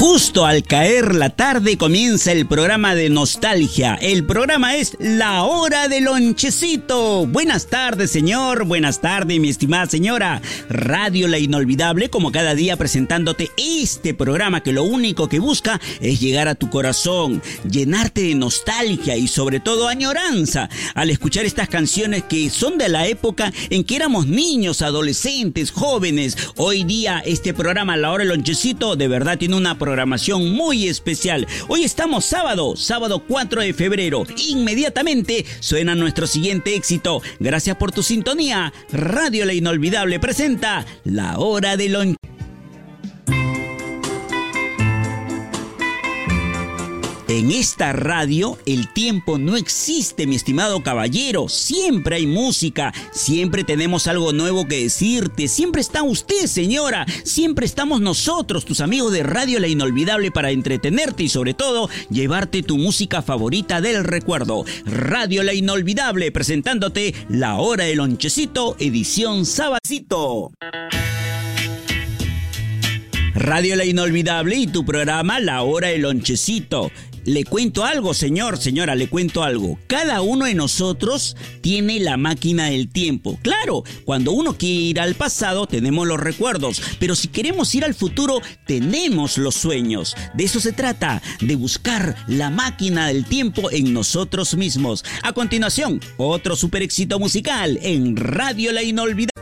Justo al caer la tarde comienza el programa de nostalgia. El programa es La Hora del Lonchecito. Buenas tardes, señor. Buenas tardes, mi estimada señora. Radio La Inolvidable, como cada día presentándote este programa que lo único que busca es llegar a tu corazón, llenarte de nostalgia y sobre todo añoranza al escuchar estas canciones que son de la época en que éramos niños, adolescentes, jóvenes. Hoy día este programa La Hora del Lonchecito de verdad tiene una muy especial. Hoy estamos sábado, sábado 4 de febrero. Inmediatamente suena nuestro siguiente éxito. Gracias por tu sintonía. Radio La Inolvidable presenta La Hora de Lonche. En esta radio el tiempo no existe, mi estimado caballero. Siempre hay música, siempre tenemos algo nuevo que decirte, siempre está usted, señora, siempre estamos nosotros, tus amigos de Radio La Inolvidable, para entretenerte y sobre todo llevarte tu música favorita del recuerdo. Radio La Inolvidable, presentándote La Hora del Lonchecito, edición Sabacito. Radio La Inolvidable y tu programa La Hora del Lonchecito. Le cuento algo, señor, señora, le cuento algo. Cada uno de nosotros tiene la máquina del tiempo. Claro, cuando uno quiere ir al pasado tenemos los recuerdos, pero si queremos ir al futuro tenemos los sueños. De eso se trata, de buscar la máquina del tiempo en nosotros mismos. A continuación, otro super éxito musical en Radio La Inolvidable.